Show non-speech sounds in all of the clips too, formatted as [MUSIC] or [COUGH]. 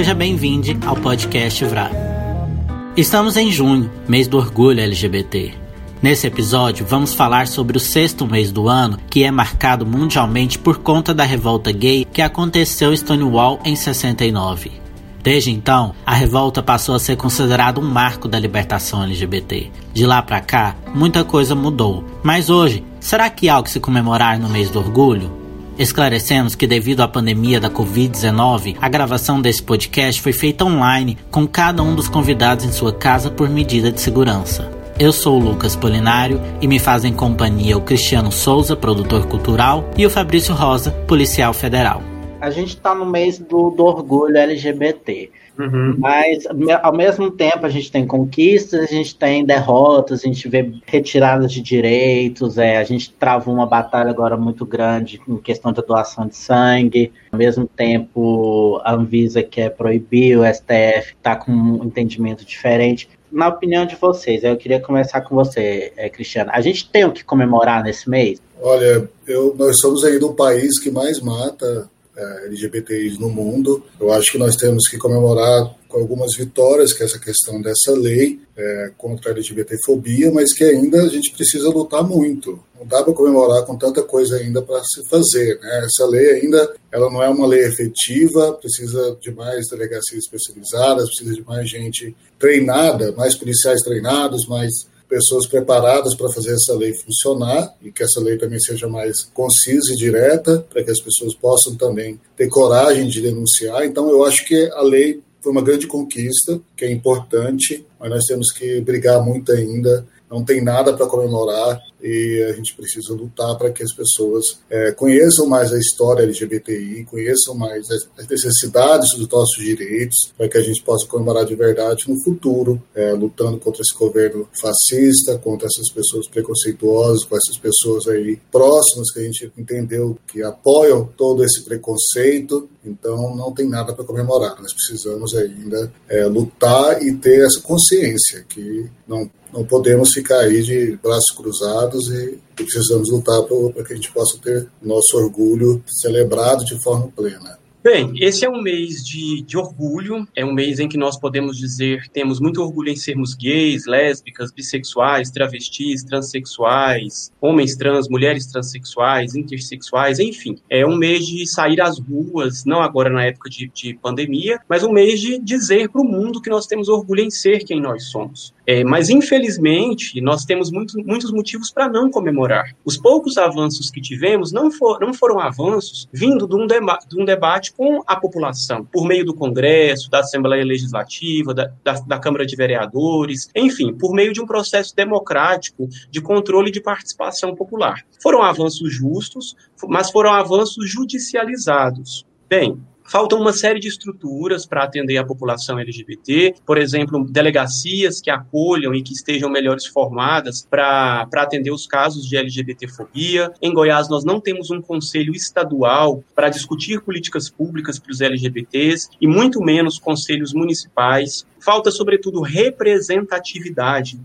seja bem-vindo ao podcast VRA. Estamos em junho, mês do orgulho LGBT. Nesse episódio, vamos falar sobre o sexto mês do ano, que é marcado mundialmente por conta da revolta gay que aconteceu em Stonewall em 69. Desde então, a revolta passou a ser considerada um marco da libertação LGBT. De lá para cá, muita coisa mudou. Mas hoje, será que há algo que se comemorar no mês do orgulho? Esclarecemos que, devido à pandemia da Covid-19, a gravação desse podcast foi feita online, com cada um dos convidados em sua casa por medida de segurança. Eu sou o Lucas Polinário e me fazem companhia o Cristiano Souza, produtor cultural, e o Fabrício Rosa, policial federal a gente está no mês do, do orgulho LGBT. Uhum. Mas, ao mesmo tempo, a gente tem conquistas, a gente tem derrotas, a gente vê retiradas de direitos, é, a gente trava uma batalha agora muito grande em questão da doação de sangue. Ao mesmo tempo, a Anvisa quer proibir, o STF está com um entendimento diferente. Na opinião de vocês, eu queria começar com você, é, Cristiana. A gente tem o que comemorar nesse mês? Olha, eu, nós somos ainda o país que mais mata é, LGBTIs no mundo. Eu acho que nós temos que comemorar com algumas vitórias, que é essa questão dessa lei é, contra a LGBTfobia, mas que ainda a gente precisa lutar muito. Não dá para comemorar com tanta coisa ainda para se fazer. Né? Essa lei ainda ela não é uma lei efetiva, precisa de mais delegacias especializadas, precisa de mais gente treinada, mais policiais treinados, mais pessoas preparadas para fazer essa lei funcionar e que essa lei também seja mais concisa e direta, para que as pessoas possam também ter coragem de denunciar. Então, eu acho que a lei foi uma grande conquista, que é importante, mas nós temos que brigar muito ainda. Não tem nada para comemorar e a gente precisa lutar para que as pessoas é, conheçam mais a história LGBTI, conheçam mais as necessidades dos nossos direitos, para que a gente possa comemorar de verdade no futuro, é, lutando contra esse governo fascista, contra essas pessoas preconceituosas, com essas pessoas aí próximas que a gente entendeu que apoiam todo esse preconceito. Então não tem nada para comemorar. Nós precisamos ainda é, lutar e ter essa consciência que não não podemos ficar aí de braços cruzados e, precisamos lutar para que a gente possa ter nosso orgulho celebrado de forma plena. Bem, esse é um mês de, de orgulho, é um mês em que nós podemos dizer temos muito orgulho em sermos gays, lésbicas, bissexuais, travestis, transexuais, homens trans, mulheres transexuais, intersexuais, enfim. É um mês de sair às ruas, não agora na época de, de pandemia, mas um mês de dizer para o mundo que nós temos orgulho em ser quem nós somos. É, mas, infelizmente, nós temos muito, muitos motivos para não comemorar. Os poucos avanços que tivemos não, for, não foram avanços vindo de um, de um debate com a população, por meio do Congresso, da Assembleia Legislativa, da, da, da Câmara de Vereadores, enfim, por meio de um processo democrático de controle de participação popular. Foram avanços justos, mas foram avanços judicializados. Bem, Faltam uma série de estruturas para atender a população LGBT, por exemplo, delegacias que acolham e que estejam melhores formadas para atender os casos de LGBTfobia. Em Goiás, nós não temos um conselho estadual para discutir políticas públicas para os LGBTs e muito menos conselhos municipais. Falta, sobretudo, representatividade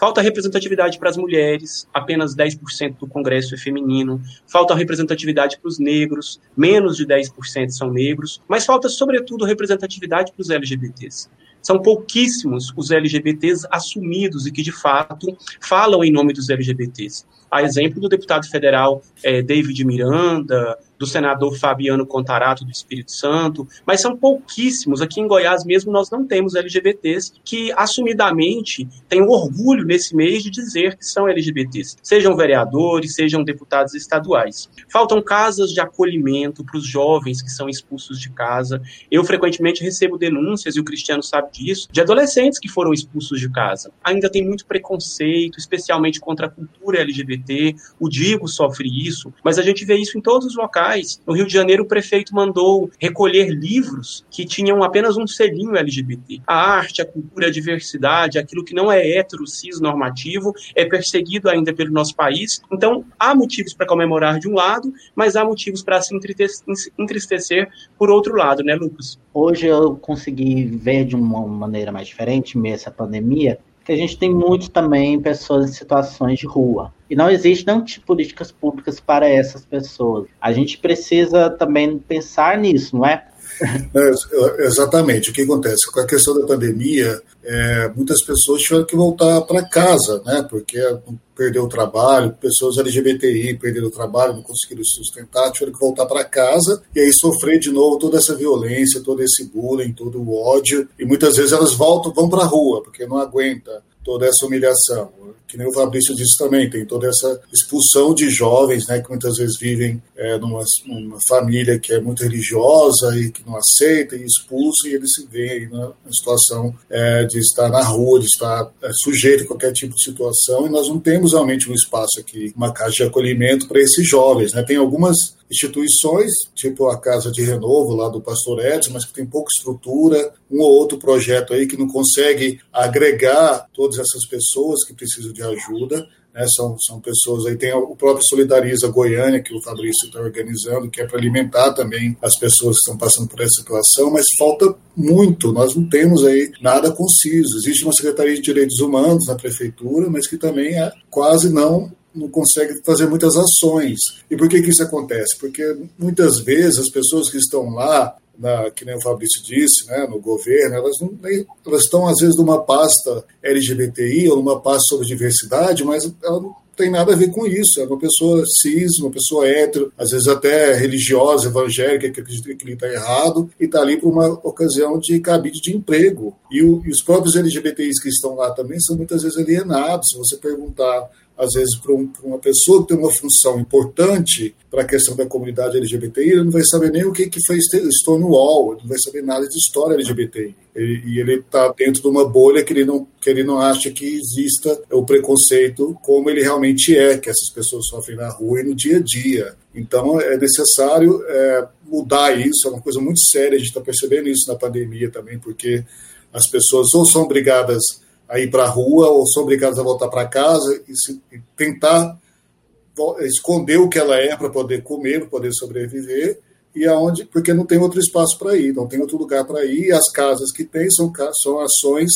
Falta representatividade para as mulheres, apenas 10% do Congresso é feminino. Falta representatividade para os negros, menos de 10% são negros. Mas falta, sobretudo, representatividade para os LGBTs. São pouquíssimos os LGBTs assumidos e que, de fato, falam em nome dos LGBTs. A exemplo do deputado federal é, David Miranda, do senador Fabiano Contarato do Espírito Santo, mas são pouquíssimos. Aqui em Goiás mesmo nós não temos LGBTs que assumidamente têm orgulho nesse mês de dizer que são LGBTs, sejam vereadores, sejam deputados estaduais. Faltam casas de acolhimento para os jovens que são expulsos de casa. Eu frequentemente recebo denúncias, e o Cristiano sabe disso, de adolescentes que foram expulsos de casa. Ainda tem muito preconceito, especialmente contra a cultura LGBT. O Digo sofre isso, mas a gente vê isso em todos os locais no Rio de Janeiro, o prefeito mandou recolher livros que tinham apenas um selinho LGBT. A arte, a cultura, a diversidade, aquilo que não é hetero, cis, normativo, é perseguido ainda pelo nosso país. Então, há motivos para comemorar de um lado, mas há motivos para se entristecer por outro lado, né, Lucas? Hoje eu consegui ver de uma maneira mais diferente, essa pandemia, que a gente tem muito também pessoas em situações de rua e não existe nenhum tipo políticas públicas para essas pessoas. A gente precisa também pensar nisso, não é? [LAUGHS] É, exatamente. O que acontece? Com a questão da pandemia, é, muitas pessoas tiveram que voltar para casa, né? Porque perdeu o trabalho, pessoas LGBTI perderam o trabalho, não conseguiram sustentar, tiveram que voltar para casa e aí sofrer de novo toda essa violência, todo esse bullying, todo o ódio. E muitas vezes elas voltam, vão para a rua, porque não aguenta toda essa humilhação. Que nem o Fabrício disse também, tem toda essa expulsão de jovens, né, que muitas vezes vivem é, numa, numa, família que é muito religiosa e que não aceita e expulsa, e eles se veem na, na situação é, de estar na rua, de estar é, sujeito a qualquer tipo de situação, e nós não temos realmente um espaço aqui, uma casa de acolhimento para esses jovens. Né? Tem algumas instituições, tipo a Casa de Renovo lá do Pastor Edson, mas que tem pouca estrutura, um ou outro projeto aí que não consegue agregar todas essas pessoas que precisam de ajuda. Né, são, são pessoas aí, tem o próprio Solidariza Goiânia, que o Fabrício está organizando, que é para alimentar também as pessoas que estão passando por essa situação, mas falta muito, nós não temos aí nada conciso. Existe uma Secretaria de Direitos Humanos na Prefeitura, mas que também é quase não não consegue fazer muitas ações. E por que, que isso acontece? Porque muitas vezes as pessoas que estão lá, na, que nem o Fabrício disse, né, no governo, elas, não, elas estão às vezes numa pasta LGBTI ou numa pasta sobre diversidade, mas ela não tem nada a ver com isso. É uma pessoa cis, uma pessoa hétero, às vezes até religiosa, evangélica, que acredita que ele está errado, e está ali por uma ocasião de cabide de emprego. E, o, e, os próprios LGBTIs que estão lá também são muitas vezes alienados. Se você perguntar às vezes, para um, uma pessoa que tem uma função importante para a questão da comunidade LGBTI, ele não vai saber nem o que, que foi Stonewall, ele não vai saber nada de história LGBTI. E, ele está dentro de uma bolha que ele, não, que ele não acha que exista o preconceito como ele realmente é, que essas pessoas sofrem na rua e no dia a dia. Então, é necessário é, mudar isso, é uma coisa muito séria, a gente está percebendo isso na pandemia também, porque as pessoas ou são obrigadas a ir para a rua ou são obrigadas a voltar para casa e, se, e, tentar esconder o que ela é para poder comer, para poder sobreviver, e aonde porque não tem outro espaço para ir, não tem outro lugar para ir, e as casas que tem são, são ações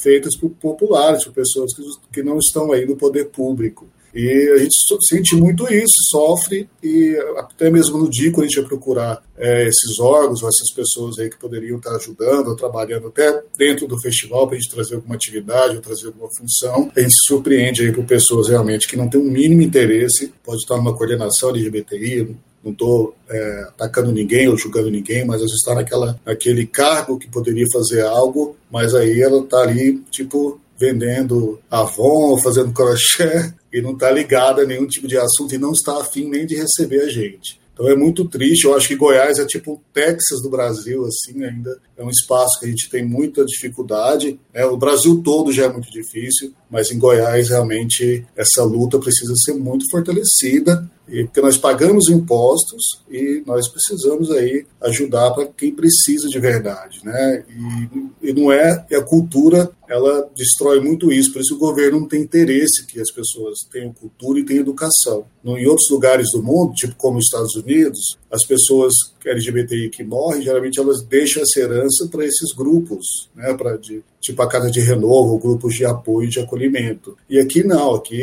feitas por populares, por pessoas que, que não estão aí no poder público. E a gente sente muito isso, sofre, e até mesmo no dia, quando a gente vai procurar é, esses órgãos ou essas pessoas aí que poderiam estar ajudando, ou trabalhando até dentro do festival para a gente trazer alguma atividade ou trazer alguma função, a gente se surpreende aí por pessoas realmente que não têm o um mínimo interesse, pode estar numa coordenação LGBTI, não estou é, atacando ninguém ou julgando ninguém, mas às vezes está naquela, naquele cargo que poderia fazer algo, mas aí ela está ali, tipo, vendendo Avon, fazendo crochê, [LAUGHS] e não está ligada a nenhum tipo de assunto e não está afim nem de receber a gente. Então é muito triste. Eu acho que Goiás é tipo o Texas do Brasil, assim, ainda é um espaço que a gente tem muita dificuldade. Né? O Brasil todo já é muito difícil, mas em Goiás realmente essa luta precisa ser muito fortalecida e porque nós pagamos impostos e nós precisamos aí ajudar para quem precisa de verdade, né? E, e, não é e a cultura ela destrói muito isso, por isso o governo não tem interesse que as pessoas tenham cultura e tenham educação. No, em outros lugares do mundo, tipo como os Estados Unidos, as pessoas LGBTI que morrem, geralmente elas deixam essa herança para esses grupos, né? Para tipo a casa de renovo, grupos de apoio e de acolhimento. E aqui não, aqui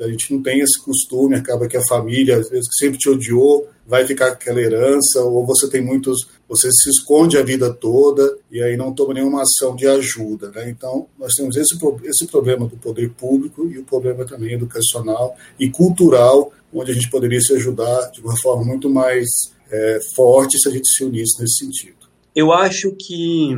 a gente não tem esse costume, acaba que a família, às vezes, que sempre te odiou, vai ficar com aquela herança, ou você tem muitos, você se esconde a vida toda e aí não toma nenhuma ação de ajuda. Né? Então, nós temos esse, esse problema do poder público e o problema também educacional e cultural, onde a gente poderia se ajudar de uma forma muito mais é, forte se a gente se unisse nesse sentido. Eu acho que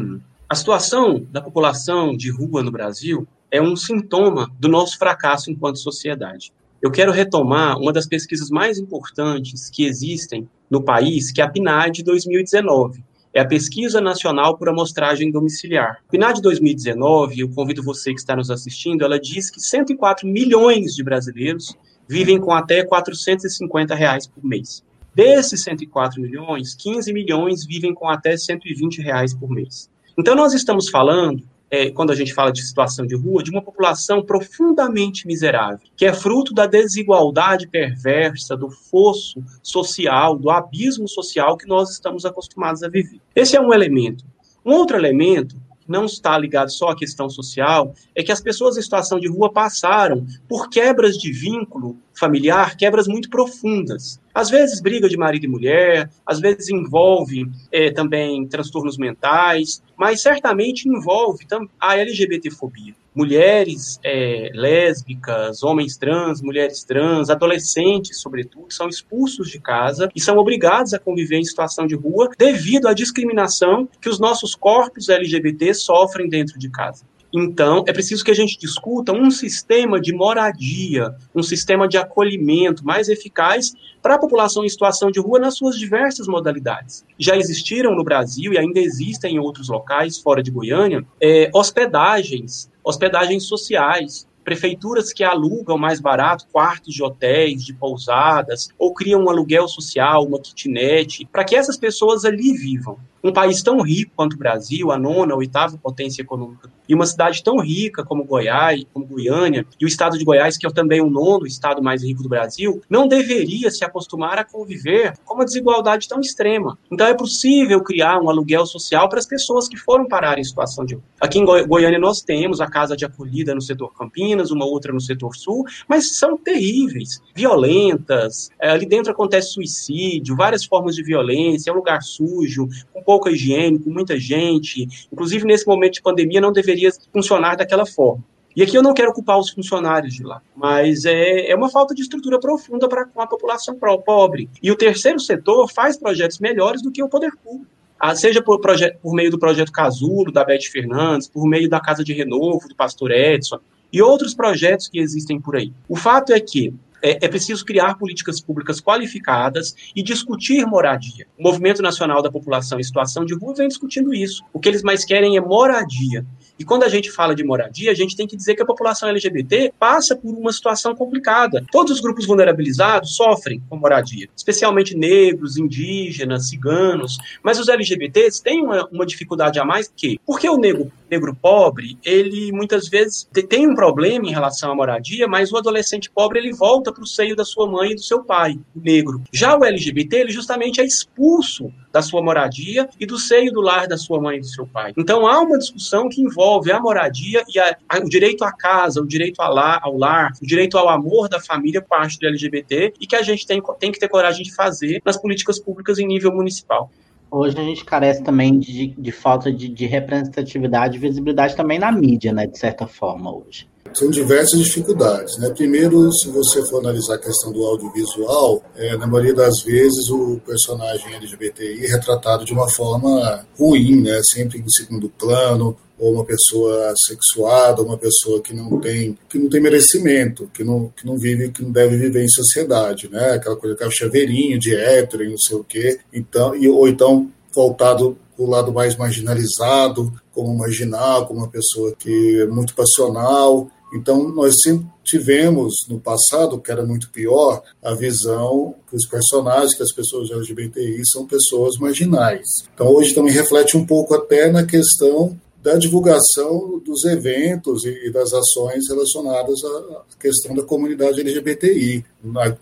a situação da população de rua no Brasil é um sintoma do nosso fracasso enquanto sociedade. Eu quero retomar uma das pesquisas mais importantes que existem no país, que é a PNAD 2019. É a Pesquisa Nacional por Amostragem Domiciliar. PNAD 2019, eu convido você que está nos assistindo, ela diz que 104 milhões de brasileiros vivem com até 450 reais por mês. Desses 104 milhões, 15 milhões vivem com até 120 reais por mês. Então, nós estamos falando é, quando a gente fala de situação de rua, de uma população profundamente miserável, que é fruto da desigualdade perversa, do fosso social, do abismo social que nós estamos acostumados a viver. Esse é um elemento. Um outro elemento não está ligado só à questão social, é que as pessoas em situação de rua passaram por quebras de vínculo familiar, quebras muito profundas. Às vezes briga de marido e mulher, às vezes envolve é, também transtornos mentais, mas certamente envolve a LGBTfobia. Mulheres é, lésbicas, homens trans, mulheres trans, adolescentes, sobretudo, são expulsos de casa e são obrigados a conviver em situação de rua devido à discriminação que os nossos corpos LGBT sofrem dentro de casa. Então, é preciso que a gente discuta um sistema de moradia, um sistema de acolhimento mais eficaz para a população em situação de rua nas suas diversas modalidades. Já existiram no Brasil e ainda existem em outros locais, fora de Goiânia, é, hospedagens, hospedagens sociais, prefeituras que alugam mais barato quartos de hotéis, de pousadas, ou criam um aluguel social, uma kitnet, para que essas pessoas ali vivam um país tão rico quanto o Brasil, a nona, a oitava potência econômica, e uma cidade tão rica como Goiás, como Goiânia, e o estado de Goiás, que é também o nono estado mais rico do Brasil, não deveria se acostumar a conviver com uma desigualdade tão extrema. Então é possível criar um aluguel social para as pessoas que foram parar em situação de. Aqui em Goiânia nós temos a casa de acolhida no setor Campinas, uma outra no setor sul, mas são terríveis, violentas. É, ali dentro acontece suicídio, várias formas de violência, é um lugar sujo, com higiene, com muita gente. Inclusive, nesse momento de pandemia, não deveria funcionar daquela forma. E aqui eu não quero culpar os funcionários de lá, mas é, é uma falta de estrutura profunda para com a população pobre. E o terceiro setor faz projetos melhores do que o poder público. Ah, seja por, projeto, por meio do projeto Casulo, da Beth Fernandes, por meio da Casa de Renovo, do Pastor Edson, e outros projetos que existem por aí. O fato é que é, é, preciso criar políticas públicas qualificadas e discutir moradia. O Movimento Nacional da População em Situação de Rua vem discutindo isso. O que eles mais querem é moradia. E quando a gente fala de moradia, a gente tem que dizer que a população LGBT passa por uma situação complicada. Todos os grupos vulnerabilizados sofrem com moradia, especialmente negros, indígenas, ciganos. Mas os LGBTs têm uma, uma dificuldade a mais que, porque o negro, negro pobre, ele muitas vezes tem um problema em relação à moradia, mas o adolescente pobre ele volta para o seio da sua mãe e do seu pai, negro. Já o LGBT, ele justamente é expulso da sua moradia e do seio do lar da sua mãe e do seu pai. Então há uma discussão que envolve a moradia e a, a, o direito à casa, o direito ao lar, ao lar, o direito ao amor da família parte do LGBT e que a gente tem, tem que ter coragem de fazer nas políticas públicas em nível municipal. Hoje a gente carece também de, de falta de, de representatividade e visibilidade também na mídia, né, de certa forma, hoje. São diversas dificuldades. Né? Primeiro, se você for analisar a questão do audiovisual, é, na maioria das vezes o personagem LGBTI é retratado de uma forma ruim, né? sempre em segundo plano, ou uma pessoa sexuada, uma pessoa que não tem que não tem merecimento, que não, que não vive, que não deve viver em sociedade, né? Aquela coisa que é o chaveirinho de hétero e não sei o quê. Então, e, ou então voltado para o lado mais marginalizado, como marginal, como uma pessoa que é muito passional. Então, nós sempre tivemos, no passado, que era muito pior, a visão que os personagens, que as pessoas LGBTI são pessoas marginais. Então, hoje também reflete um pouco até na questão da divulgação dos eventos e das ações relacionadas à questão da comunidade LGBTI.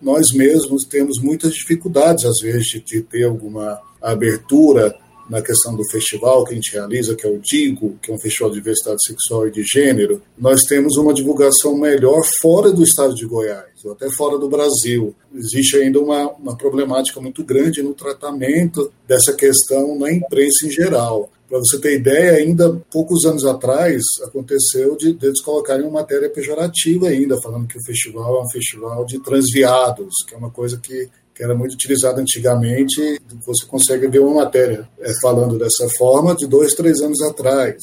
Nós mesmos temos muitas dificuldades, às vezes, de ter alguma abertura na questão do festival que a gente realiza, que é o DIGO, que é um festival de diversidade sexual e de gênero, nós temos uma divulgação melhor fora do estado de Goiás, ou até fora do Brasil. Existe ainda uma, uma problemática muito grande no tratamento dessa questão na imprensa em geral. Para você ter ideia, ainda poucos anos atrás aconteceu de, de eles colocarem uma matéria pejorativa ainda, falando que o festival é um festival de transviados, que é uma coisa que, que era muito utilizada antigamente. Você consegue ver uma matéria é, falando dessa forma de dois, três anos atrás.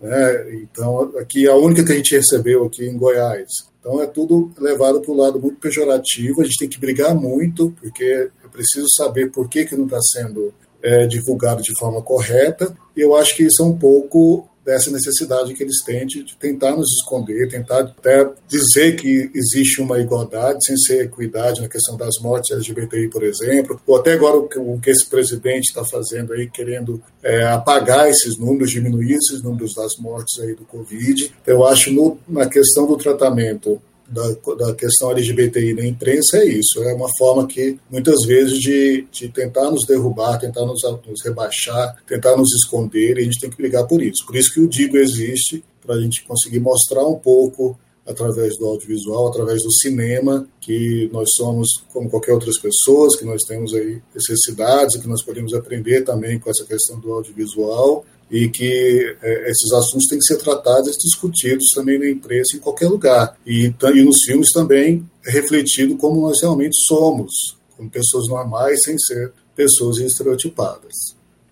Né? Então, aqui a única que a gente recebeu aqui em Goiás. Então, é tudo levado para o lado muito pejorativo. A gente tem que brigar muito, porque é preciso saber por que, que não está sendo é, divulgado de forma correta. E eu acho que isso é um pouco dessa necessidade que eles têm de, tentar nos esconder, tentar até dizer que existe uma igualdade sem ser equidade na questão das mortes LGBTI, por exemplo, ou até agora o que, esse presidente está fazendo aí, querendo é, apagar esses números, diminuir esses números das mortes aí do Covid. Eu acho no, na questão do tratamento da, da questão LGBTI na imprensa é isso, é uma forma que, muitas vezes, de, de tentar nos derrubar, tentar nos, nos rebaixar, tentar nos esconder, e a gente tem que brigar por isso. Por isso que o Digo existe, para a gente conseguir mostrar um pouco através do audiovisual, através do cinema, que nós somos como qualquer outras pessoas, que nós temos aí necessidades que nós podemos aprender também com essa questão do audiovisual e que é, esses assuntos têm que ser tratados e discutidos também na imprensa em qualquer lugar. E, e nos filmes também é refletido como nós realmente somos, como pessoas normais, sem ser pessoas estereotipadas.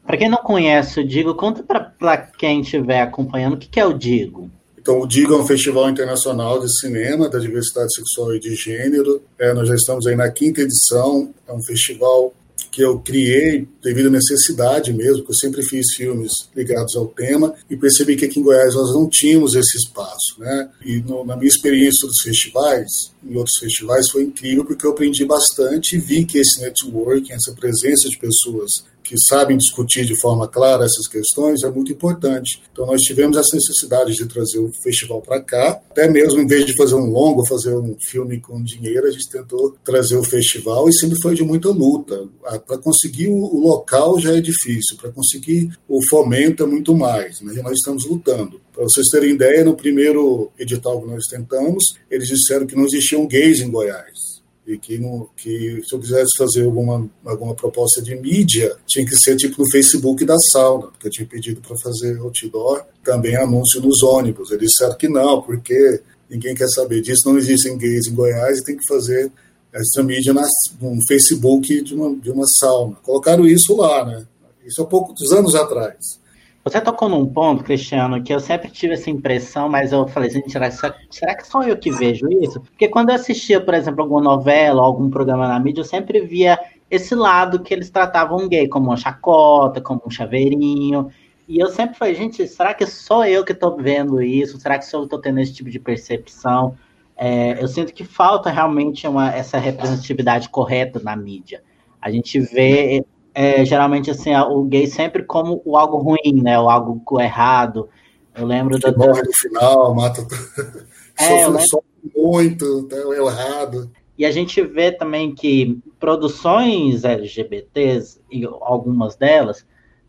Para quem não conhece o Digo, conta para quem estiver acompanhando o que, que é o Digo. Então, o DIGA é um festival internacional de cinema da diversidade sexual e de gênero. É, nós já estamos aí na quinta edição. É um festival que eu criei devido à necessidade mesmo, porque eu sempre fiz filmes ligados ao tema e percebi que aqui em Goiás nós não tínhamos esse espaço, né? E no, na minha experiência dos festivais, em outros festivais, foi incrível porque eu aprendi bastante e vi que esse networking, essa presença de pessoas que sabem discutir de forma clara essas questões é muito importante. Então nós tivemos essa necessidade de trazer o festival para cá, até mesmo em vez de fazer um longo, fazer um filme com dinheiro, a gente tentou trazer o festival e sempre foi de muita luta. Para conseguir o local já é difícil, para conseguir o fomento é muito mais, mas nós estamos lutando. Para vocês terem ideia, no primeiro edital que nós tentamos, eles disseram que não existiam gays em Goiás e que, no, que se eu quisesse fazer alguma, alguma proposta de mídia, tinha que ser tipo no Facebook da sauna, porque eu tinha pedido para fazer outdoor, também anúncio nos ônibus. Eles disseram que não, porque ninguém quer saber disso, não existem gays em Goiás e tem que fazer essa mídia na, no Facebook de uma, de uma sauna. Colocaram isso lá, né? Isso há poucos anos atrás. Você tocou num ponto, Cristiano, que eu sempre tive essa impressão, mas eu falei, gente, será, que sou eu que vejo isso? Porque quando eu assistia, por exemplo, alguma novela, algum programa na mídia, eu sempre via esse lado que eles tratavam gay como uma chacota, como um chaveirinho. E eu sempre falei, gente, será que sou eu que estou vendo isso? Será que sou eu estou tendo esse tipo de percepção? É, eu sinto que falta realmente uma, essa representatividade correta na mídia. A gente vê é, geralmente assim, o gay sempre como o algo ruim, né? O algo errado. Eu lembro que da. Morre no final, mata. É, [LAUGHS] sofre, sofre muito, tá errado. E a gente vê também que produções LGBTs, e algumas delas,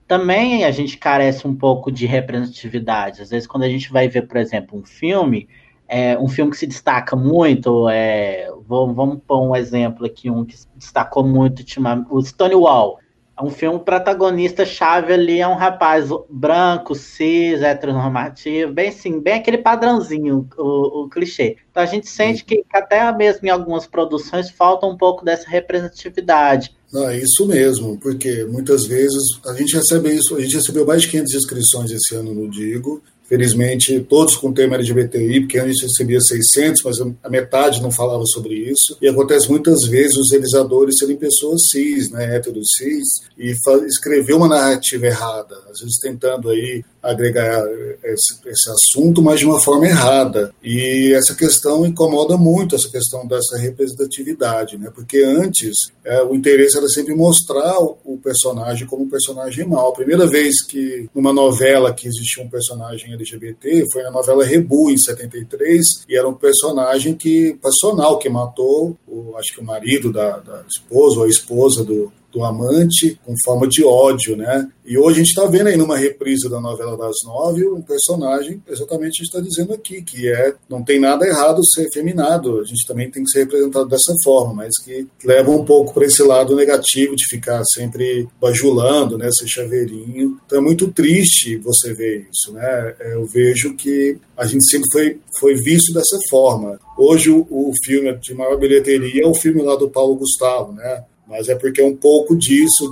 também a gente carece um pouco de representatividade. Às vezes, quando a gente vai ver, por exemplo, um filme, é, um filme que se destaca muito, é, vamos, vamos pôr um exemplo aqui, um que se destacou muito, o Stonewall. É um filme protagonista chave ali é um rapaz branco, cis, heteronormativo, bem sim, bem aquele padrãozinho, o, o clichê. Então a gente sente que, que, até mesmo em algumas produções falta um pouco dessa representatividade. Não, é isso mesmo, porque muitas vezes a gente recebe isso, a gente recebeu mais de 500 inscrições esse ano no Digo, Felizmente, todos com tema LGBTI, porque antes recebia 600, mas a metade não falava sobre isso. E acontece muitas vezes os realizadores serem pessoas cis, né, héteros cis, e escrever uma narrativa errada, às vezes tentando aí agregar esse, esse, assunto, mas de uma forma errada. E essa questão incomoda muito, essa questão dessa representatividade, né? porque antes é, o interesse era sempre mostrar o, o, personagem como um personagem mau. A primeira vez que numa novela que existia um personagem LGBT foi na novela Rebu, em 73, e era um personagem que passional, que matou, o, acho que o marido da, da esposa ou a esposa do, do amante com forma de ódio, né? E hoje a gente está vendo aí numa reprise da novela das nove um personagem, exatamente está dizendo aqui, que é não tem nada errado ser feminado, a gente também tem que ser representado dessa forma, mas que leva um pouco para esse lado negativo de ficar sempre bajulando, né? Ser chaveirinho. Então é muito triste você ver isso, né? É, eu vejo que a gente sempre foi, foi visto dessa forma. Hoje o, o filme de maior bilheteria é o filme lá do Paulo Gustavo, né? Mas é porque é um pouco disso,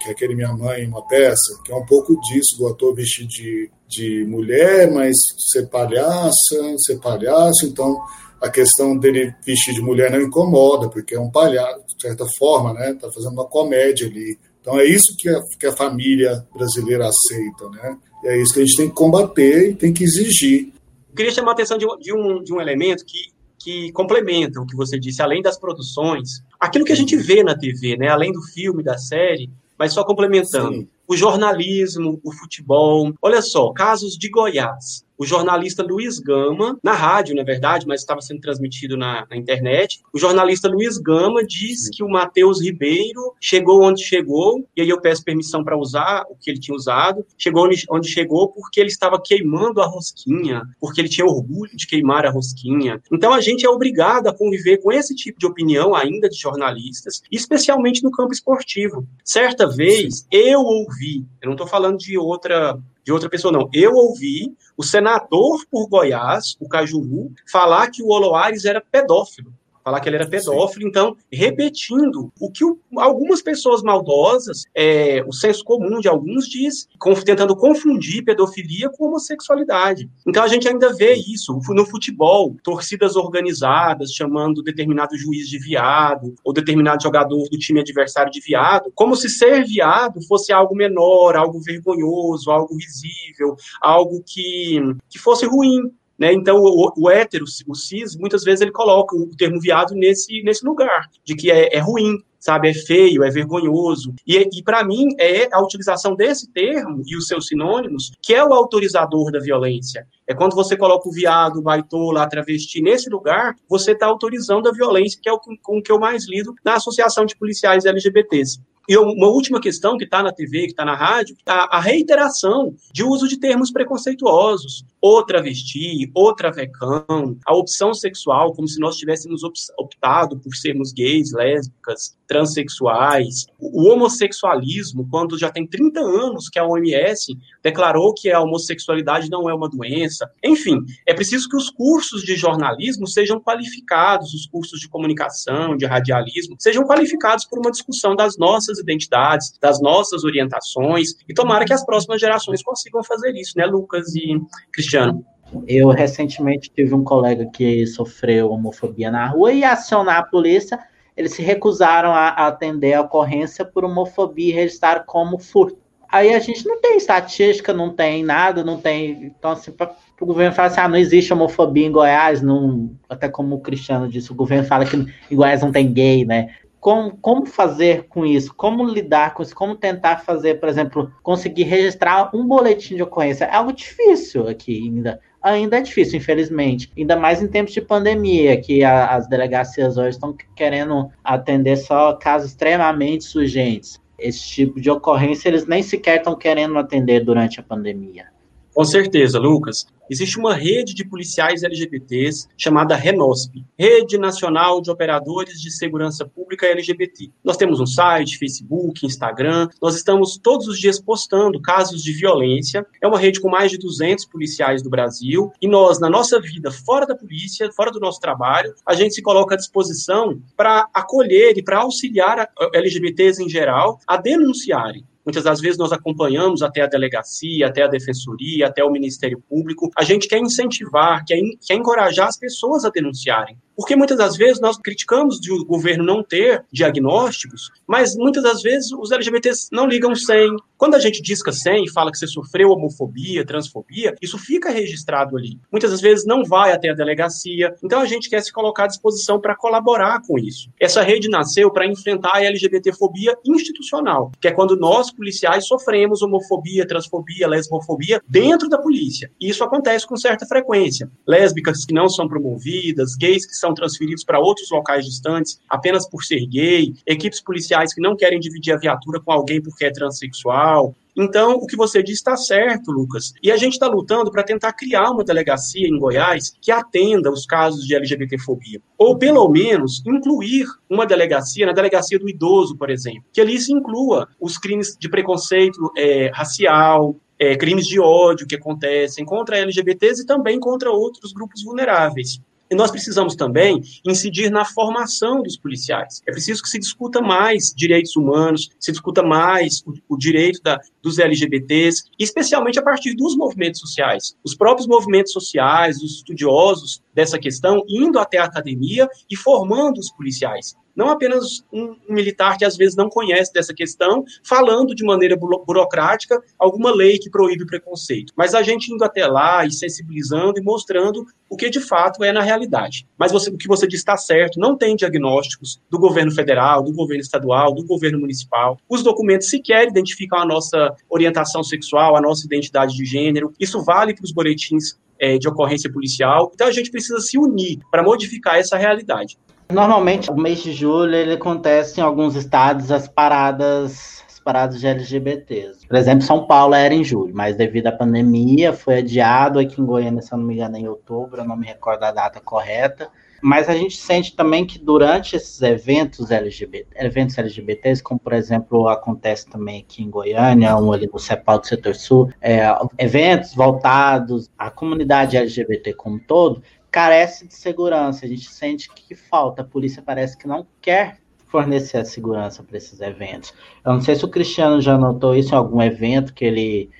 que aquele Minha Mãe, uma peça, que é um pouco disso do ator vestir de, de mulher, mas ser palhaça, ser palhaço, então a questão dele vestir de mulher não incomoda, porque é um palhaço, de certa forma, né? Tá fazendo uma comédia ali. Então é isso que a, que a família brasileira aceita, né? E é isso que a gente tem que combater e tem que exigir. Eu queria chamar a atenção de, de, um, de um elemento que que complementam o que você disse, além das produções, aquilo que a gente vê na TV, né, além do filme, da série, mas só complementando. Sim. O jornalismo, o futebol. Olha só, casos de Goiás. O jornalista Luiz Gama, na rádio, na verdade, mas estava sendo transmitido na, na internet. O jornalista Luiz Gama diz que o Matheus Ribeiro chegou onde chegou, e aí eu peço permissão para usar o que ele tinha usado, chegou onde, onde chegou porque ele estava queimando a rosquinha, porque ele tinha orgulho de queimar a rosquinha. Então a gente é obrigado a conviver com esse tipo de opinião ainda de jornalistas, especialmente no campo esportivo. Certa vez eu ouvi, eu não estou falando de outra de outra pessoa, não. Eu ouvi o senador por Goiás, o Cajuru, falar que o Oloares era pedófilo falar que ele era pedófilo, Sim. então, repetindo o que o, algumas pessoas maldosas, é, o senso comum de alguns diz, tentando confundir pedofilia com homossexualidade. Então a gente ainda vê isso no futebol, torcidas organizadas chamando determinado juiz de viado, ou determinado jogador do time adversário de viado, como se ser viado fosse algo menor, algo vergonhoso, algo risível, algo que, que fosse ruim. Né? Então, o, o hétero, o cis, muitas vezes ele coloca o termo viado nesse, nesse lugar, de que é, é ruim, sabe? É feio, é vergonhoso. E, e para mim, é a utilização desse termo e os seus sinônimos que é o autorizador da violência. É quando você coloca o viado, o baitola, a travesti nesse lugar, você está autorizando a violência, que é o com que eu mais lido na Associação de Policiais LGBTs. E uma última questão que está na TV, que está na rádio, a, a, reiteração de uso de termos preconceituosos. O travesti, o travecão, a opção sexual, como se nós tivéssemos optado por sermos gays, lésbicas, transexuais. O homossexualismo, quando já tem 30 anos que a OMS declarou que a homossexualidade não é uma doença. Enfim, é preciso que os cursos de jornalismo sejam qualificados, os cursos de comunicação, de radialismo, sejam qualificados por uma discussão das nossas identidades, das nossas orientações, e tomara que as próximas gerações consigam fazer isso, né, Lucas e Cristiano? Eu recentemente tive um colega que sofreu homofobia na rua e acionar a polícia, eles se recusaram a atender a ocorrência por homofobia e registrar como furto. Aí a gente não tem estatística, não tem nada, não tem. Então, assim, para o governo falar assim, ah, não existe homofobia em Goiás, não, até como o Cristiano disse, o governo fala que em Goiás não tem gay, né? Como, como fazer com isso? Como lidar com isso? Como tentar fazer, por exemplo, conseguir registrar um boletim de ocorrência? É algo difícil aqui ainda. Ainda é difícil, infelizmente. Ainda mais em tempos de pandemia, que a, as delegacias hoje estão querendo atender só casos extremamente urgentes. Esse tipo de ocorrência eles nem sequer estão querendo atender durante a pandemia. Com certeza, Lucas existe uma rede de policiais LGBTs chamada RENOSP, Rede Nacional de Operadores de Segurança Pública LGBT. Nós temos um site, Facebook, Instagram, nós estamos todos os dias postando casos de violência. É uma rede com mais de 200 policiais do Brasil e nós, na nossa vida fora da polícia, fora do nosso trabalho, a gente se coloca à disposição para acolher e para auxiliar LGBTs em geral a denunciarem. Muitas das vezes nós acompanhamos até a delegacia, até a defensoria, até o Ministério Público. A gente quer incentivar, quer, quer encorajar as pessoas a denunciarem. Porque muitas das vezes nós criticamos de o governo não ter diagnósticos, mas muitas das vezes os LGBTs não ligam sem. Quando a gente disca sem e fala que você sofreu homofobia, transfobia, isso fica registrado ali. Muitas das vezes não vai até a delegacia. Então a gente quer se colocar à disposição para colaborar com isso. Essa rede nasceu para enfrentar a LGBTfobia institucional, que é quando nós policiais sofremos homofobia, transfobia, lesbofobia dentro da polícia. E isso acontece com certa frequência. Lésbicas que não são promovidas, gays que são são transferidos para outros locais distantes apenas por ser gay, equipes policiais que não querem dividir a viatura com alguém porque é transexual. Então, o que você disse está certo, Lucas. E a gente está lutando para tentar criar uma delegacia em Goiás que atenda os casos de LGBTfobia. Ou, pelo menos, incluir uma delegacia, na delegacia do idoso, por exemplo, que ali se inclua os crimes de preconceito é, racial, é, crimes de ódio que acontecem contra LGBTs e também contra outros grupos vulneráveis. E nós precisamos também incidir na formação dos policiais. É preciso que se discuta mais direitos humanos, se discuta mais o, o direito da, dos LGBTs, especialmente a partir dos movimentos sociais. Os próprios movimentos sociais, os estudiosos dessa questão, indo até a academia e formando os policiais não apenas um, militar que às vezes não conhece dessa questão, falando de maneira burocrática alguma lei que proíbe o preconceito, mas a gente indo até lá e sensibilizando e mostrando o que de fato é na realidade. Mas você, o que você diz está certo, não tem diagnósticos do governo federal, do governo estadual, do governo municipal. Os documentos sequer identificam a nossa orientação sexual, a nossa identidade de gênero. Isso vale para os boletins é, de ocorrência policial. Então a gente precisa se unir para modificar essa realidade. Normalmente, o mês de julho ele acontece em alguns estados as paradas as paradas de LGBTs. Por exemplo, São Paulo era em julho, mas devido à pandemia foi adiado aqui em Goiânia, se eu não me engano, em outubro, eu não me recordo a data correta. Mas a gente sente também que durante esses eventos LGBT, eventos LGBTs, como por exemplo acontece também aqui em Goiânia, um ali no CEPAL do Setor Sul, é, eventos voltados à comunidade LGBT como um todo, carece de segurança. A gente sente que falta. A polícia parece que não quer fornecer a segurança para esses eventos. Eu não sei se o Cristiano já notou isso em algum evento que ele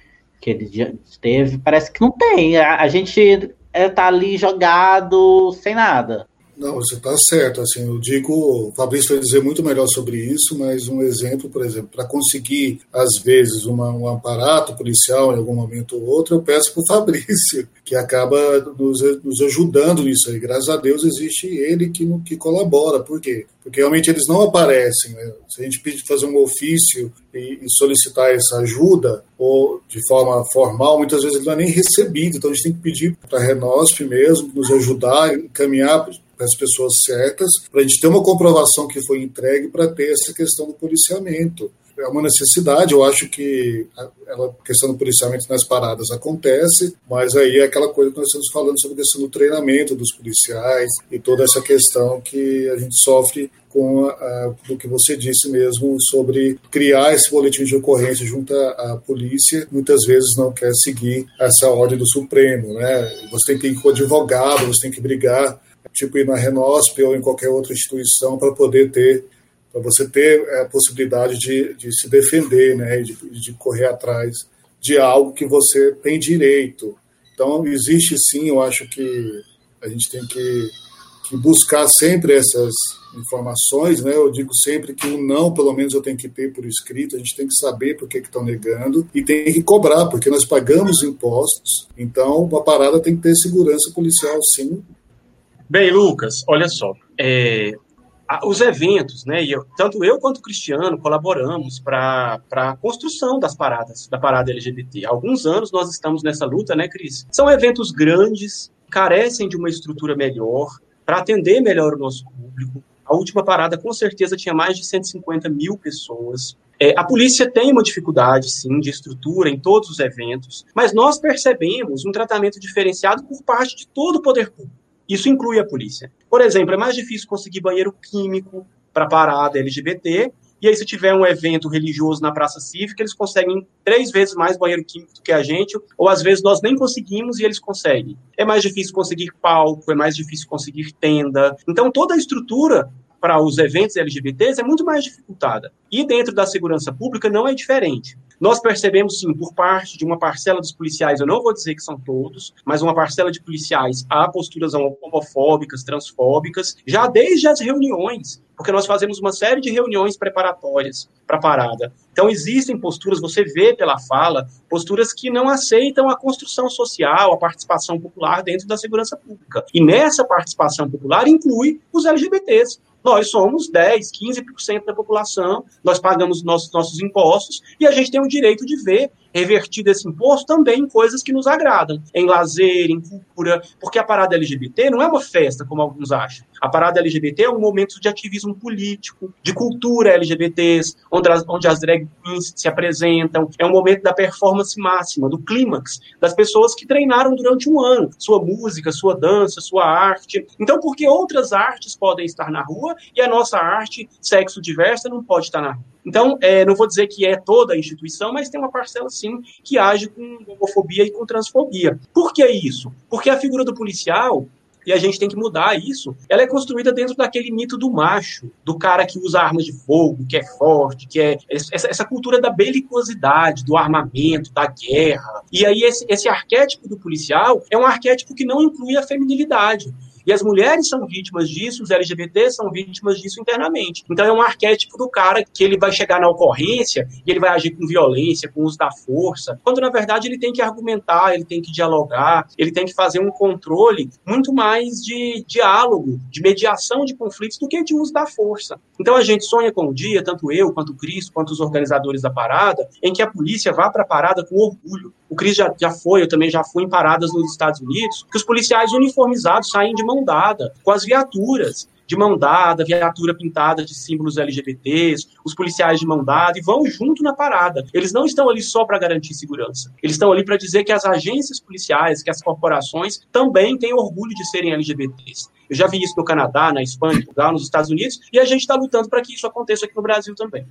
que ele teve. Parece que não tem. A, a gente é, tá ali jogado sem nada. Não, você está certo. Assim, eu digo, o Fabrício vai dizer muito melhor sobre isso, mas um exemplo, por exemplo, para conseguir, às vezes, uma, um aparato policial em algum momento ou outro, eu peço para o Fabrício, que acaba nos, nos, ajudando nisso aí. Graças a Deus existe ele que, que colabora. Por quê? Porque realmente eles não aparecem. Né? Se a gente pedir fazer um ofício e, e solicitar essa ajuda, ou de forma formal, muitas vezes ele não é nem recebido. Então a gente tem que pedir para a Renosp mesmo nos ajudar, encaminhar para as pessoas certas, para a gente ter uma comprovação que foi entregue para ter essa questão do policiamento. É uma necessidade, eu acho que a, questão do policiamento nas paradas acontece, mas aí é aquela coisa que nós estamos falando sobre a questão do treinamento dos policiais e toda essa questão que a gente sofre com a, a, que você disse mesmo sobre criar esse boletim de ocorrência junto à, à, polícia, muitas vezes não quer seguir essa ordem do Supremo, né? Você tem que ir com o advogado, você tem que brigar tipo ir na Renosp ou em qualquer outra instituição para poder ter, para você ter é, a possibilidade de, de se defender, né, de, de correr atrás de algo que você tem direito. Então, existe sim, eu acho que a gente tem que, que buscar sempre essas informações, né? Eu digo sempre que um não, pelo menos eu tenho que ter por escrito, a gente tem que saber por que estão negando e tem que cobrar, porque nós pagamos impostos, então uma parada tem que ter segurança policial sim, Bem, Lucas, olha só. É, os eventos, né? E eu, tanto eu quanto o Cristiano colaboramos para a construção das paradas, da parada LGBT. Há alguns anos nós estamos nessa luta, né, Cris? São eventos grandes, carecem de uma estrutura melhor, para atender melhor o nosso público. A última parada, com certeza, tinha mais de 150 mil pessoas. É, a polícia tem uma dificuldade, sim, de estrutura em todos os eventos, mas nós percebemos um tratamento diferenciado por parte de todo o poder público. Isso inclui a polícia. Por exemplo, é mais difícil conseguir banheiro químico para parada LGBT, e aí se tiver um evento religioso na praça cívica, eles conseguem três vezes mais banheiro químico do que a gente, ou às vezes nós nem conseguimos e eles conseguem. É mais difícil conseguir palco, é mais difícil conseguir tenda. Então toda a estrutura para os eventos LGBTs é muito mais dificultada. E dentro da segurança pública não é diferente. Nós percebemos, sim, por parte de uma parcela dos policiais, eu não vou dizer que são todos, mas uma parcela de policiais, há posturas homofóbicas, transfóbicas, já desde as reuniões, porque nós fazemos uma série de reuniões preparatórias para a parada. Então, existem posturas, você vê pela fala, posturas que não aceitam a construção social, a participação popular dentro da segurança pública. E nessa participação popular inclui os LGBTs. Nós somos 10, 15% da população, nós pagamos nossos, nossos impostos e a gente tem o direito de ver revertido esse imposto também em coisas que nos agradam, em lazer, em cultura, porque a parada LGBT não é uma festa, como alguns acham. A parada LGBT é um momento de ativismo político, de cultura LGBTs, onde as, onde as drag queens se apresentam, é um momento da performance máxima, do clímax, das pessoas que treinaram durante um ano, sua música, sua dança, sua arte. Então, porque outras artes podem estar na rua e a nossa arte sexo diversa não pode estar na rua? Então, é, não vou dizer que é toda a instituição, mas tem uma parcela, sim, que age com homofobia e com transfobia. Por que isso? Porque a figura do policial, e a gente tem que mudar isso. Ela é construída dentro daquele mito do macho, do cara que usa armas de fogo, que é forte, que é essa, essa cultura da belicosidade, do armamento, da guerra. E aí esse, esse arquétipo do policial é um arquétipo que não inclui a feminilidade. E as mulheres são vítimas disso, os LGBTs são vítimas disso internamente. Então é um arquétipo do cara que ele vai chegar na ocorrência e ele vai agir com violência, com uso da força, quando na verdade ele tem que argumentar, ele tem que dialogar, ele tem que fazer um controle muito mais de diálogo, de mediação de conflitos do que de uso da força. Então a gente sonha com o dia, tanto eu, quanto o Cris, quanto os organizadores da parada, em que a polícia vá para a parada com orgulho. O Cris já, já foi, eu também já fui em paradas nos Estados Unidos, que os policiais uniformizados saem de mão dada com as viaturas de mão dada, viatura pintada de símbolos LGBTs, os policiais de mão dada, e vão junto na parada. Eles não estão ali só para garantir segurança. Eles estão ali para dizer que as agências policiais, que as corporações também têm orgulho de serem LGBTs. Eu já vi isso no Canadá, na Espanha, Portugal, nos Estados Unidos, e a gente está lutando para que isso aconteça aqui no Brasil também.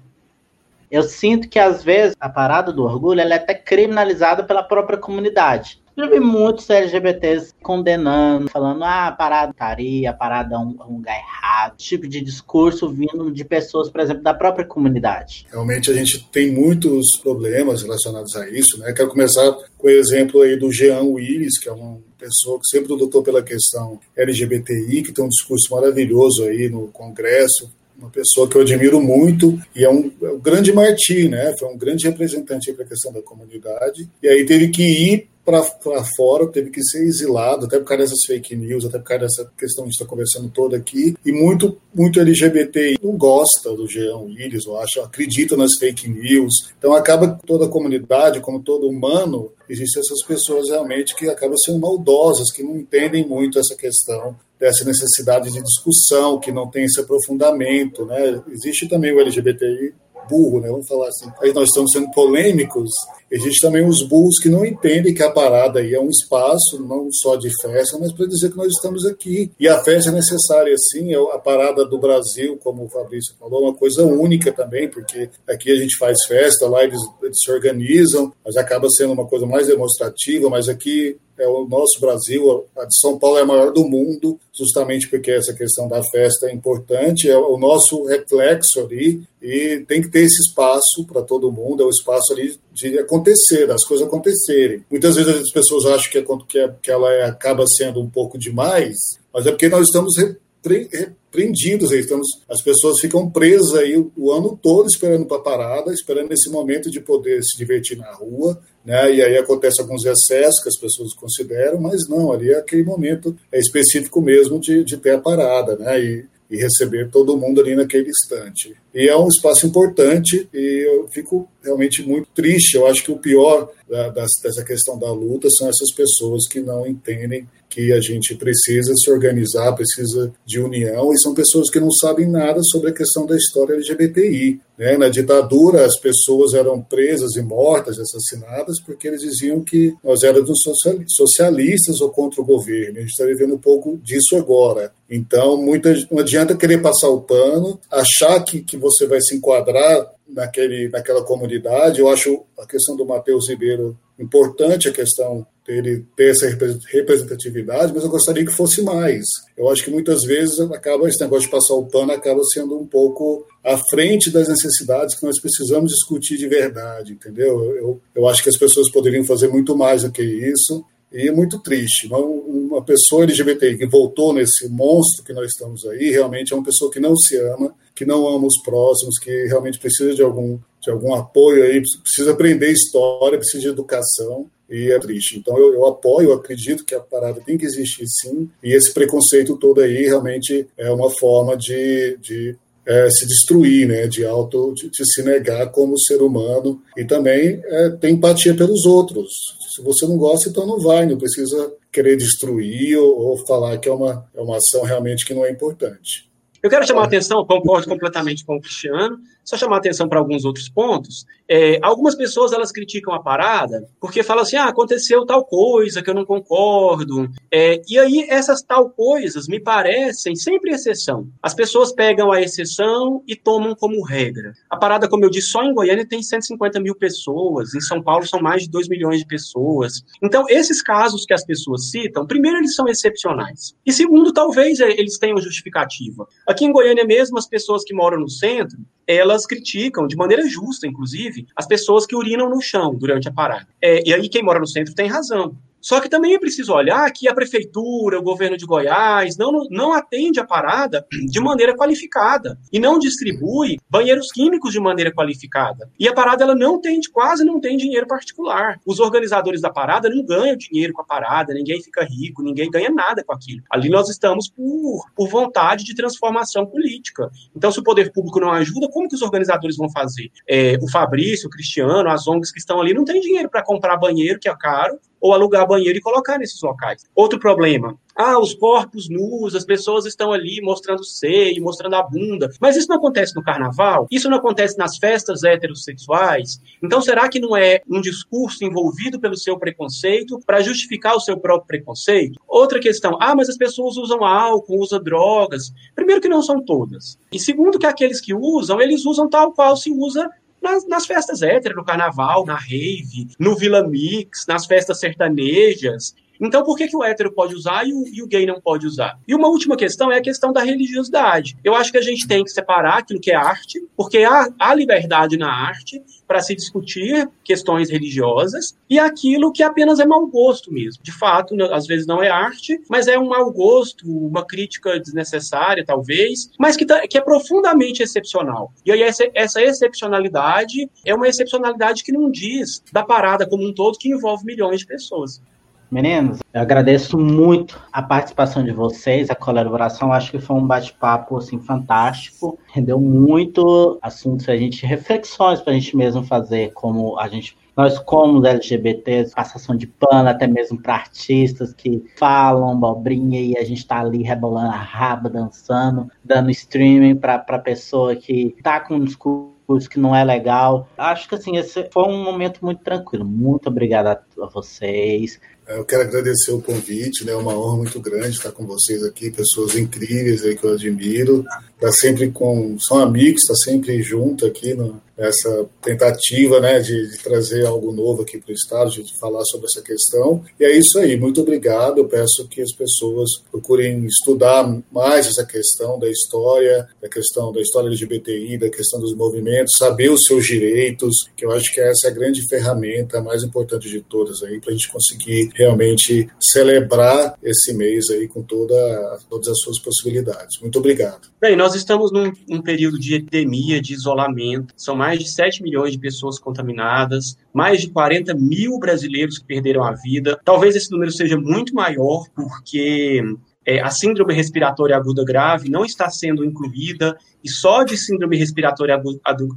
Eu sinto que às vezes a parada do orgulho é até criminalizada pela própria comunidade. Já vi muitos LGBTs condenando, falando, ah, parada taria, a parada é um, é um lugar errado. Tipo de discurso vindo de pessoas, por exemplo, da própria comunidade. Realmente a gente tem muitos problemas relacionados a isso, né? Quero começar com o exemplo aí do Jean Willis, que é uma pessoa que sempre lutou pela questão LGBTI, que tem um discurso maravilhoso aí no Congresso, uma pessoa que eu admiro muito e é um, é um grande martir, né? Foi um grande representante para a questão da comunidade. E aí teve que ir para fora, teve que ser exilado, até por causa dessas fake news, até por causa dessa questão que a gente está conversando toda aqui. E muito, muito LGBT não gosta do Jean Willis, eu acho, acredita nas fake news. Então acaba toda a comunidade, como todo humano, existem essas pessoas realmente que acabam sendo maldosas, que não entendem muito essa questão dessa necessidade de discussão, que não tem esse aprofundamento, né? Existe também o LGBTI burro, né? Vamos falar assim. Aí nós estamos sendo polêmicos. Existe também os burros que não entendem que a parada aí é um espaço não só de festa, mas para dizer que nós estamos aqui. E a festa é necessária, sim. É a parada do Brasil, como o Fabrício falou, é uma coisa única também, porque aqui a gente faz festa, lá eles, eles se organizam, mas acaba sendo uma coisa mais demonstrativa, mas aqui é o nosso Brasil, a de São Paulo é a maior do mundo, justamente porque essa questão da festa é importante, é o nosso reflexo ali, e tem que ter esse espaço para todo mundo, é o espaço ali de acontecer, das coisas acontecerem. Muitas vezes as pessoas acham que, é, que ela é, acaba sendo um pouco demais, mas é porque nós estamos repreendidos, estamos, as pessoas ficam presas aí o, o ano todo esperando para a parada, esperando esse momento de poder se divertir na rua, né? E aí acontece alguns excessos que as pessoas consideram, mas não, ali é aquele momento é específico mesmo de, de ter a parada, né? E, e receber todo mundo ali naquele instante. E é um espaço importante e eu fico realmente muito triste. Eu acho que o pior da, dessa questão da luta são essas pessoas que não entendem que a gente precisa se organizar, precisa de união, e são pessoas que não sabem nada sobre a questão da história LGBTI. Né? Na ditadura, as pessoas eram presas e mortas, assassinadas, porque eles diziam que nós éramos socialistas ou contra o governo. A gente está vivendo um pouco disso agora. Então, muita, não adianta querer passar o pano, achar que, que você vai se enquadrar naquele, naquela comunidade. Eu acho a questão do Matheus Ribeiro importante, a questão dele ter essa representatividade, mas eu gostaria que fosse mais. Eu acho que muitas vezes acaba esse negócio de passar o pano acaba sendo um pouco à frente das necessidades que nós precisamos discutir de verdade, entendeu? Eu, eu acho que as pessoas poderiam fazer muito mais do que isso. E é muito triste. Uma, uma pessoa LGBTI que voltou nesse monstro que nós estamos aí, realmente é uma pessoa que não se ama, que não ama os próximos, que realmente precisa de algum, de algum apoio aí, precisa aprender história, precisa de educação e é triste. Então eu, eu, apoio, eu acredito que a parada tem que existir sim, e esse preconceito todo aí realmente é uma forma de, de é, se destruir, né, de auto, de, de, se negar como ser humano e também é, ter empatia pelos outros. Se você não gosta, então não vai, não precisa querer destruir ou, ou falar que é uma, é uma ação realmente que não é importante. Eu quero chamar a atenção, concordo completamente com o Cristiano, só chamar atenção para alguns outros pontos. É, algumas pessoas elas criticam a parada porque falam assim: ah, aconteceu tal coisa que eu não concordo. É, e aí, essas tal coisas me parecem sempre exceção. As pessoas pegam a exceção e tomam como regra. A parada, como eu disse, só em Goiânia tem 150 mil pessoas, em São Paulo são mais de 2 milhões de pessoas. Então, esses casos que as pessoas citam, primeiro, eles são excepcionais. E segundo, talvez é, eles tenham justificativa. Aqui em Goiânia mesmo, as pessoas que moram no centro, elas criticam, de maneira justa, inclusive, as pessoas que urinam no chão durante a parada. É, e aí quem mora no centro tem razão. Só que também é preciso olhar que a prefeitura, o governo de Goiás, não, não atende a parada de maneira qualificada e não distribui banheiros químicos de maneira qualificada. E a parada ela não tem, quase não tem dinheiro particular. Os organizadores da parada não ganham dinheiro com a parada, ninguém fica rico, ninguém ganha nada com aquilo. Ali nós estamos por, por vontade de transformação política. Então, se o poder público não ajuda, como que os organizadores vão fazer? É, o Fabrício, o Cristiano, as ONGs que estão ali não têm dinheiro para comprar banheiro, que é caro, ou alugar banheiro e colocar nesses locais. Outro problema, ah, os corpos nus, as pessoas estão ali mostrando seio, mostrando a bunda. Mas isso não acontece no carnaval? Isso não acontece nas festas heterossexuais? Então, será que não é um discurso envolvido pelo seu preconceito para justificar o seu próprio preconceito? Outra questão, ah, mas as pessoas usam álcool, usam drogas. Primeiro que não são todas. E segundo que aqueles que usam, eles usam tal qual se usa nas, nas festas héteras, no carnaval, na rave, no Vila Mix, nas festas sertanejas. Então, por que, que o hétero pode usar e o, e o, gay não pode usar? E uma última questão é a questão da religiosidade. Eu acho que a gente tem que separar aquilo que é arte, porque há, há liberdade na arte para se discutir questões religiosas, e aquilo que apenas é mau gosto mesmo. De fato, às vezes não é arte, mas é um mau gosto, uma crítica desnecessária, talvez, mas que, tá, que é profundamente excepcional. E aí, essa, essa excepcionalidade é uma excepcionalidade que não diz da parada como um todo, que envolve milhões de pessoas. Meninos, eu agradeço muito a participação de vocês, a colaboração. Acho que foi um bate-papo assim fantástico. Rendeu muito assuntos, a gente reflexões para a gente mesmo fazer, como a gente nós, como LGBTs, passação de pano até mesmo para artistas que falam bobrinha e a gente está ali rebolando a raba, dançando, dando streaming para pessoa que está com um discurso que não é legal. Acho que assim, esse foi um momento muito tranquilo. Muito obrigado a, a vocês. Eu quero agradecer o convite, né? É uma honra muito grande estar com vocês aqui, pessoas incríveis aí que eu admiro. Tá sempre com, são amigos, está sempre junto aqui no, essa tentativa né, de, de, trazer algo novo aqui para o Estado, de falar sobre essa questão. E é isso aí, muito obrigado. Eu peço que as pessoas procurem estudar mais essa questão da história, da questão da história LGBTI, da questão dos movimentos, saber os seus direitos, que eu acho que essa é a grande ferramenta mais importante de todas aí, para a gente conseguir realmente celebrar esse mês aí com toda, todas as suas possibilidades. Muito obrigado. Bem, nós estamos num, período de epidemia, de isolamento. São mais de 7 milhões de pessoas contaminadas, mais de 40 mil brasileiros que perderam a vida. Talvez esse número seja muito maior, porque é, a síndrome respiratória aguda grave não está sendo incluída, e só de síndrome respiratória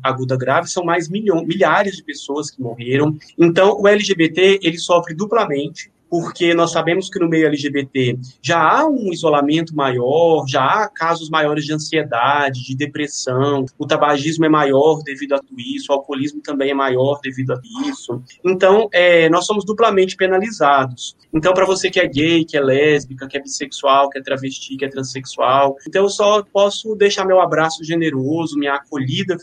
aguda grave são mais milhões, milhares de pessoas que morreram. Então, o LGBT ele sofre duplamente porque nós sabemos que no meio LGBT já há um isolamento maior, já há casos maiores de ansiedade, de depressão, o tabagismo é maior devido a isso, o alcoolismo também é maior devido a isso. Então, é, nós somos duplamente penalizados. Então, para você que é gay, que é lésbica, que é bissexual, que é travesti, que é transexual, então eu só posso deixar meu abraço generoso, minha acolhida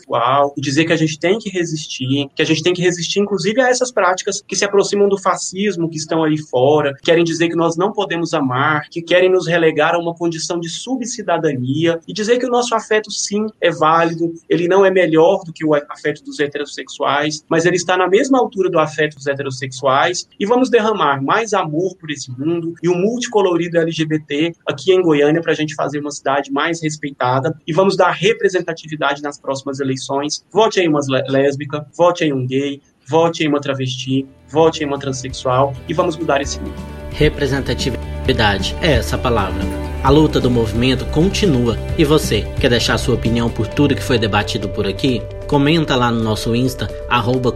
e dizer que a gente tem que resistir, que a gente tem que resistir, inclusive, a essas práticas que se aproximam do fascismo, que estão ali fora fora, querem dizer que nós não podemos amar, que querem nos relegar a uma condição de subcidadania e dizer que o nosso afeto sim é válido, ele não é melhor do que o afeto dos heterossexuais, mas ele está na mesma altura do afeto dos heterossexuais e vamos derramar mais amor por esse mundo e o um multicolorido LGBT aqui em Goiânia para a gente fazer uma cidade mais respeitada e vamos dar representatividade nas próximas eleições. Vote em uma lésbica, vote em um gay, vote em uma travesti, vote em uma transexual e vamos mudar esse mundo. Representatividade é essa palavra. A luta do movimento continua. E você, quer deixar sua opinião por tudo que foi debatido por aqui? Comenta lá no nosso Insta,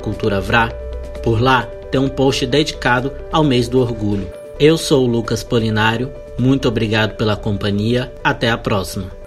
CulturaVrá. Por lá tem um post dedicado ao mês do orgulho. Eu sou o Lucas Polinário, muito obrigado pela companhia, até a próxima.